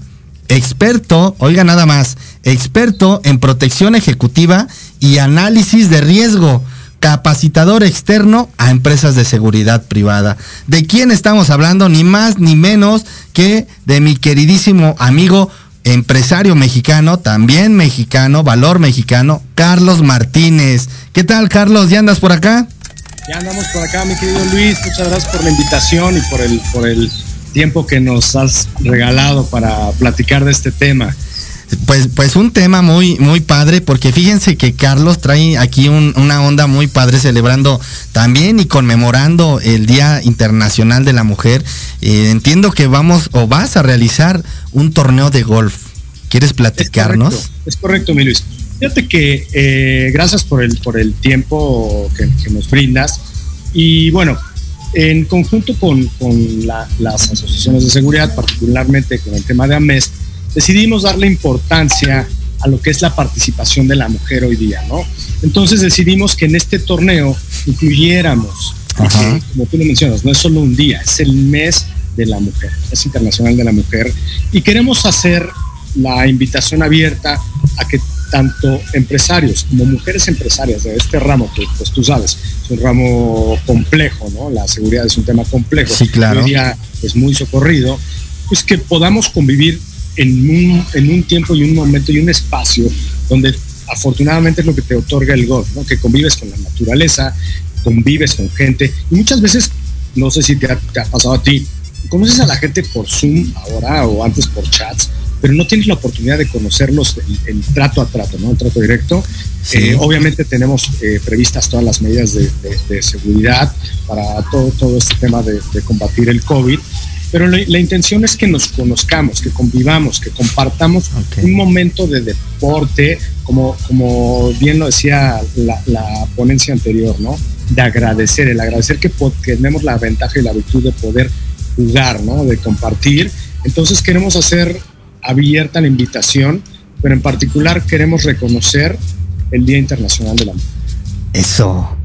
Experto, oiga nada más, experto en protección ejecutiva y análisis de riesgo capacitador externo a empresas de seguridad privada. ¿De quién estamos hablando? Ni más ni menos que de mi queridísimo amigo empresario mexicano, también mexicano, valor mexicano, Carlos Martínez. ¿Qué tal, Carlos? ¿Ya andas por acá? Ya andamos por acá, mi querido Luis. Muchas gracias por la invitación y por el, por el tiempo que nos has regalado para platicar de este tema. Pues, pues un tema muy, muy padre, porque fíjense que Carlos trae aquí una onda muy padre celebrando también y conmemorando el Día Internacional de la Mujer. Eh, entiendo que vamos o vas a realizar un torneo de golf. ¿Quieres platicarnos? Es correcto, mi Luis. Fíjate que eh, gracias por el, por el tiempo que, nos brindas. Y bueno, en conjunto con, las asociaciones de seguridad, particularmente con el tema de AMES, decidimos darle importancia a lo que es la participación de la mujer hoy día, ¿no? Entonces decidimos que en este torneo incluyéramos, como tú lo mencionas, no es solo un día, es el mes de la mujer, es internacional de la mujer, y queremos hacer la invitación abierta a que tanto empresarios como mujeres empresarias de este ramo, que pues tú sabes, es un ramo complejo, ¿no? La seguridad es un tema complejo. Sí, claro. Hoy día es muy socorrido, pues que podamos convivir en un, en un tiempo y un momento y un espacio donde afortunadamente es lo que te otorga el golf, ¿no? Que convives con la naturaleza, convives con gente y muchas veces, no sé si te ha, te ha pasado a ti, conoces a la gente por Zoom ahora o antes por chats, pero no tienes la oportunidad de conocerlos en, trato a trato, ¿no? En trato directo. Eh, obviamente tenemos eh, previstas todas las medidas de, seguridad para todo, todo este tema de, combatir el COVID, pero la, intención es que nos conozcamos, que convivamos, que compartamos un momento de deporte, como, como bien lo decía la, la ponencia anterior, ¿no? De agradecer, el agradecer que, que tenemos la ventaja y la virtud de poder jugar, ¿no? De compartir. Entonces queremos hacer abierta la invitación, pero en particular queremos reconocer el Día Internacional de la Mujer. Eso,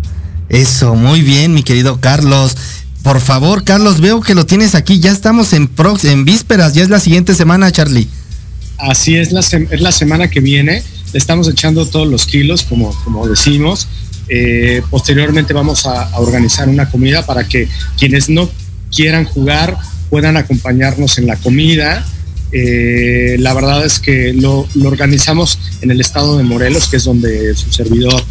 eso, muy bien, mi querido Carlos. Por favor, Carlos, veo que lo tienes aquí. Ya estamos en, en vísperas, ya es la siguiente semana, Charlie. Así es, la es la semana que viene. Estamos echando todos los kilos, como, como decimos. Eh, posteriormente vamos a, organizar una comida para que quienes no quieran jugar puedan acompañarnos en la comida eh, la verdad es que lo, organizamos en el estado de Morelos, que es donde su servidor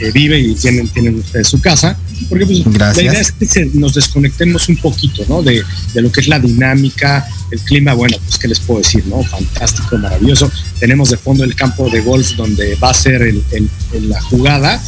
eh, vive y tienen, tienen ustedes su casa, porque pues, la idea es que nos desconectemos un poquito, ¿no? De, lo que es la dinámica, el clima, bueno, pues qué les puedo decir, ¿no? Fantástico, maravilloso. Tenemos de fondo el campo de golf donde va a ser el, la jugada.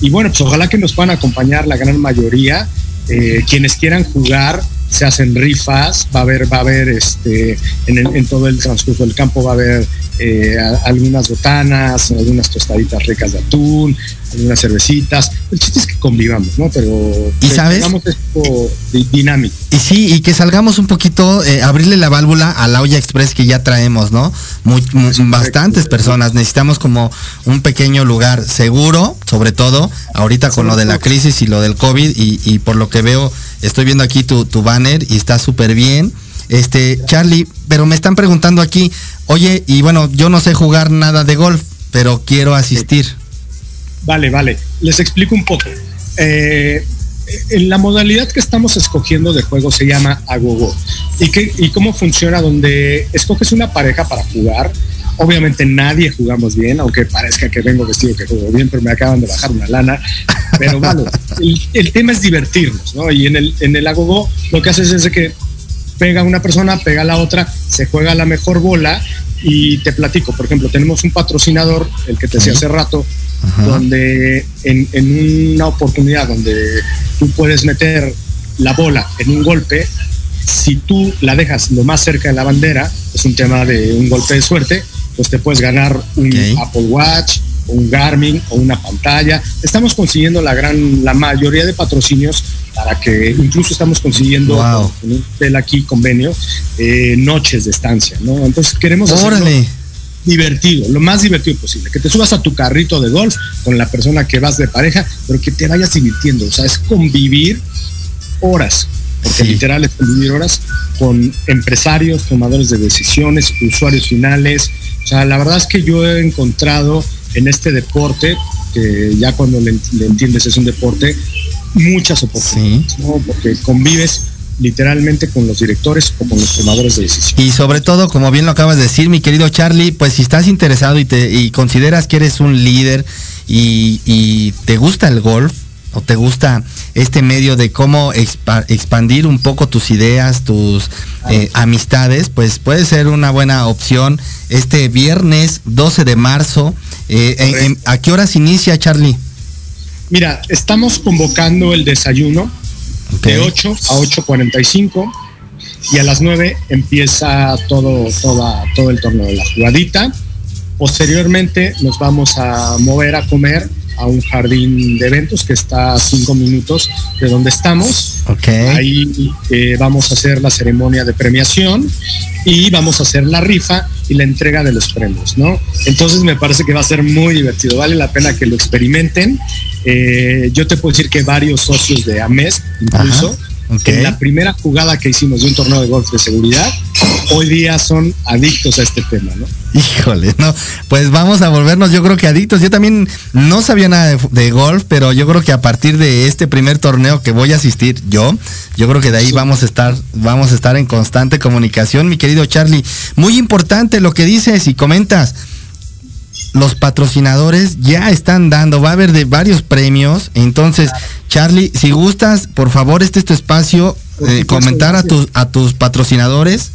Y bueno, pues ojalá que nos puedan acompañar la gran mayoría. Eh, quienes quieran jugar, se hacen rifas, va a haber, va a haber este, en, todo el transcurso del campo va a haber eh, algunas botanas, algunas tostaditas ricas de atún, algunas cervecitas. El chiste es que convivamos, ¿no? Pero ¿Y sabes? esto dinámico. Y sí, y que salgamos un poquito, eh, abrirle la válvula a la olla express que ya traemos, ¿no? Muy, bastantes personas. Necesitamos como un pequeño lugar seguro, sobre todo ahorita con lo de la crisis y lo del COVID y, y por lo que veo Estoy viendo aquí tu, banner y está súper bien. Este, Charlie, pero me están preguntando aquí, oye, y bueno, yo no sé jugar nada de golf, pero quiero asistir. Vale, vale. Les explico un poco. Eh, en la modalidad que estamos escogiendo de juego se llama Agogo. ¿Y, ¿Y cómo funciona? Donde escoges una pareja para jugar. Obviamente nadie jugamos bien, aunque parezca que vengo vestido que juego bien, pero me acaban de bajar una lana. Pero bueno, el, tema es divertirnos, ¿no? Y en el, en el Agogo lo que haces es que pega una persona, pega la otra, se juega la mejor bola y te platico. Por ejemplo, tenemos un patrocinador, el que te decía hace rato, donde en, en una oportunidad donde tú puedes meter la bola en un golpe, si tú la dejas lo más cerca de la bandera, es un tema de un golpe de suerte, pues te puedes ganar un Apple Watch, un Garmin o una pantalla. Estamos consiguiendo la gran, la mayoría de patrocinios para que incluso estamos consiguiendo con, un hotel aquí convenio eh, noches de estancia, ¿no? Entonces queremos hacerlo divertido, lo más divertido posible, que te subas a tu carrito de golf con la persona que vas de pareja, pero que te vayas divirtiendo, o sea, es convivir horas, porque literal es convivir horas con empresarios, tomadores de decisiones, usuarios finales, o sea, la verdad es que yo he encontrado en este deporte, que ya cuando le, entiendes es un deporte, muchas oportunidades, ¿no? porque convives literalmente con los directores o con los tomadores de decisión. Y sobre todo, como bien lo acabas de decir, mi querido Charlie, pues si estás interesado y, te, y consideras que eres un líder y, y te gusta el golf, o te gusta este medio de cómo expandir un poco tus ideas, tus eh, amistades, pues puede ser una buena opción este viernes 12 de marzo. Eh, ¿A qué horas inicia, Charlie? Mira, estamos convocando el desayuno de 8 a 8.45 y a las 9 empieza todo, toda, todo el torneo de la jugadita. Posteriormente nos vamos a mover a comer a un jardín de eventos que está a cinco minutos de donde estamos. Ahí eh, vamos a hacer la ceremonia de premiación y vamos a hacer la rifa y la entrega de los premios, ¿no? Entonces me parece que va a ser muy divertido, vale la pena que lo experimenten. Eh, yo te puedo decir que varios socios de AMES, incluso, en la primera jugada que hicimos de un torneo de golf de seguridad, hoy día son adictos a este tema, ¿no? Híjole, no, pues vamos a volvernos yo creo que adictos. Yo también no sabía nada de, golf, pero yo creo que a partir de este primer torneo que voy a asistir yo, yo creo que de ahí vamos a estar, vamos a estar en constante comunicación, mi querido Charlie. Muy importante lo que dices y comentas los patrocinadores ya están dando, va a haber de varios premios. Entonces, Charlie, si gustas, por favor, este es tu espacio, eh, comentar a tus, a tus patrocinadores.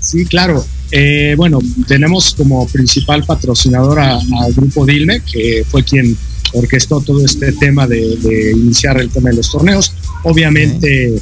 Sí, claro. Eh, bueno, tenemos como principal patrocinador al grupo Dilme, que fue quien orquestó todo este tema de, iniciar el tema de los torneos. Obviamente,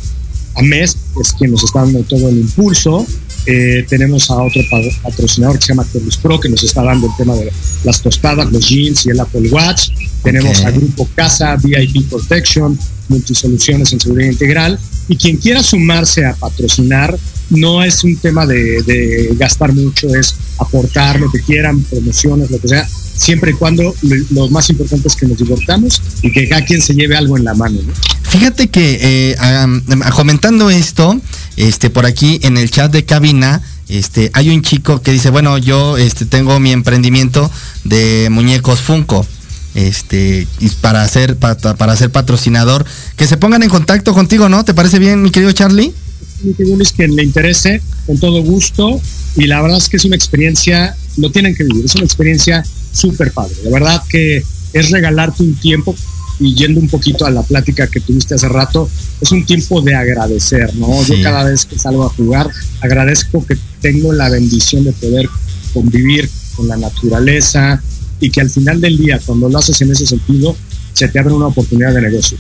AMES es quien nos está dando todo el impulso. Eh, tenemos a otro patrocinador que se llama Terus Pro, que nos está dando el tema de las tostadas, los jeans y el Apple Watch. Tenemos a Grupo Casa, VIP Protection, Multisoluciones en Seguridad Integral. Y quien quiera sumarse a patrocinar, no es un tema de, gastar mucho, es aportar lo que quieran, promociones, lo que sea, siempre y cuando lo, más importante es que nos divertamos y que cada quien se lleve algo en la mano. Fíjate que eh, comentando esto, este, por aquí en el chat de cabina, este, hay un chico que dice, bueno, yo este, tengo mi emprendimiento de muñecos Funko. Este, y para ser, para, ser patrocinador, que se pongan en contacto contigo, ¿no? ¿Te parece bien, mi querido Charlie? Es que le interese, con todo gusto, y la verdad es que es una experiencia, lo tienen que vivir, es una experiencia súper padre. De verdad que es regalarte un tiempo y yendo un poquito a la plática que tuviste hace rato, es un tiempo de agradecer, ¿no? Yo cada vez que salgo a jugar, agradezco que tengo la bendición de poder convivir con la naturaleza y que al final del día, cuando lo haces en ese sentido, se te abre una oportunidad de negocio.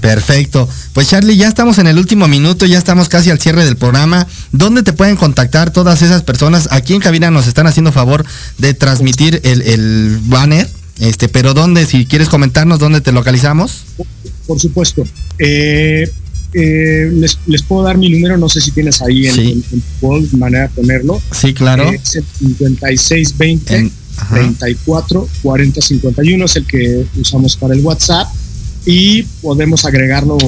Perfecto. Pues Charlie, ya estamos en el último minuto, ya estamos casi al cierre del programa. ¿Dónde te pueden contactar todas esas personas? Aquí en cabina nos están haciendo favor de transmitir el, el banner este, pero ¿dónde, si quieres comentarnos, dónde te localizamos? Por supuesto. Eh, eh, les, puedo dar mi número, no sé si tienes ahí en, tu manera de ponerlo. Sí, claro. Eh, es el 5620 34 40 51, es el que usamos para el WhatsApp y podemos agregarlo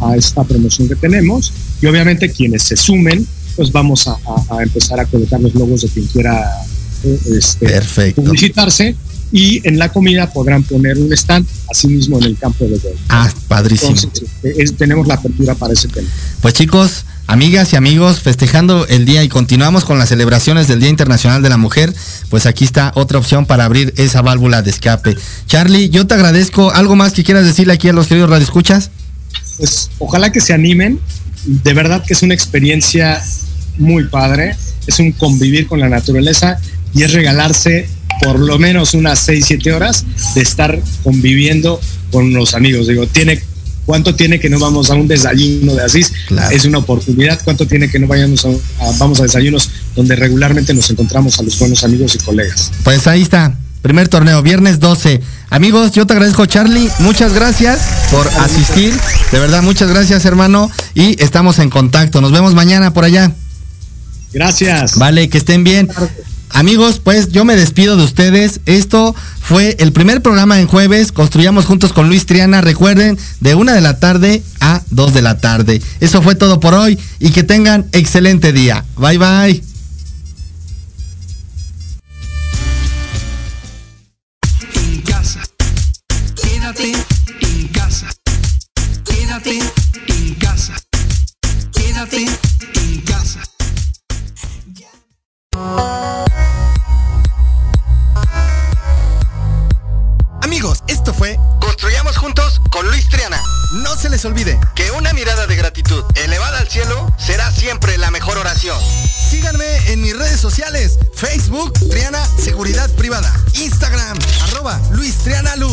a, esta promoción que tenemos. Y obviamente quienes se sumen, pues vamos a, empezar a colocar los logos de quien quiera este, publicitarse y en la comida podrán poner un stand así mismo en el campo de golf. Ah, padrísimo. Entonces, tenemos la apertura para ese tema. Pues chicos, amigas y amigos, festejando el día y continuamos con las celebraciones del Día Internacional de la Mujer, pues aquí está otra opción para abrir esa válvula de escape. Charlie, yo te agradezco. ¿Algo más que quieras decirle aquí a los queridos radioescuchas? Pues ojalá que se animen. De verdad que es una experiencia muy padre. Es un convivir con la naturaleza y es regalarse por lo menos unas 6, 7 horas de estar conviviendo con los amigos. Digo, tiene ¿Cuánto tiene que no vamos a un desayuno de Asís? Es una oportunidad. ¿Cuánto tiene que no vayamos vamos a desayunos donde regularmente nos encontramos a los buenos amigos y colegas? Pues ahí está. Primer torneo, viernes 12. Amigos, yo te agradezco Charlie, muchas gracias por asistir. De verdad, muchas gracias hermano y estamos en contacto. Nos vemos mañana por allá. Gracias. Vale, que estén bien. Amigos, pues yo me despido de ustedes. Esto fue el primer programa en jueves. Construyamos juntos con Luis Triana. Recuerden, de una de la tarde a dos de la tarde. Eso fue todo por hoy y que tengan excelente día. Bye bye. Facebook, Triana Seguridad Privada. Instagram, arroba Luis Triana Lu.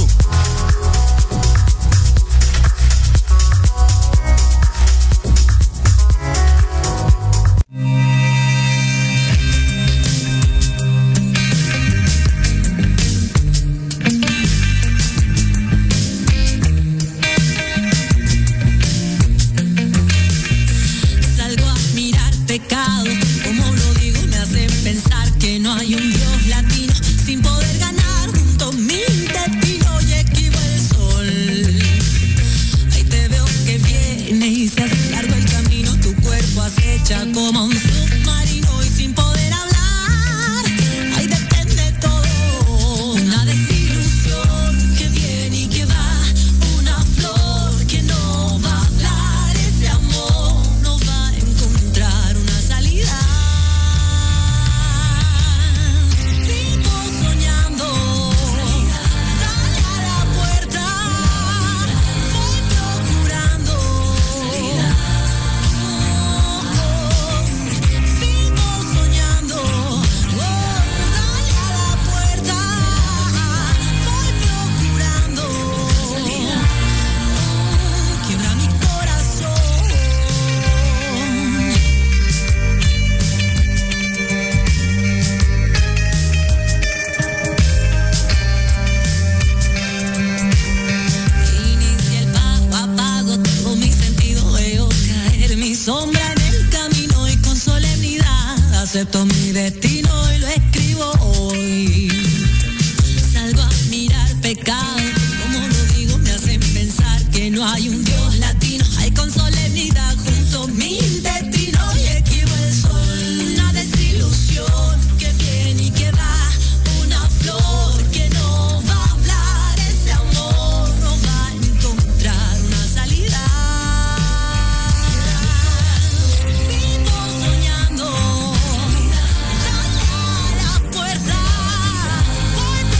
Salgo a mirar pecado.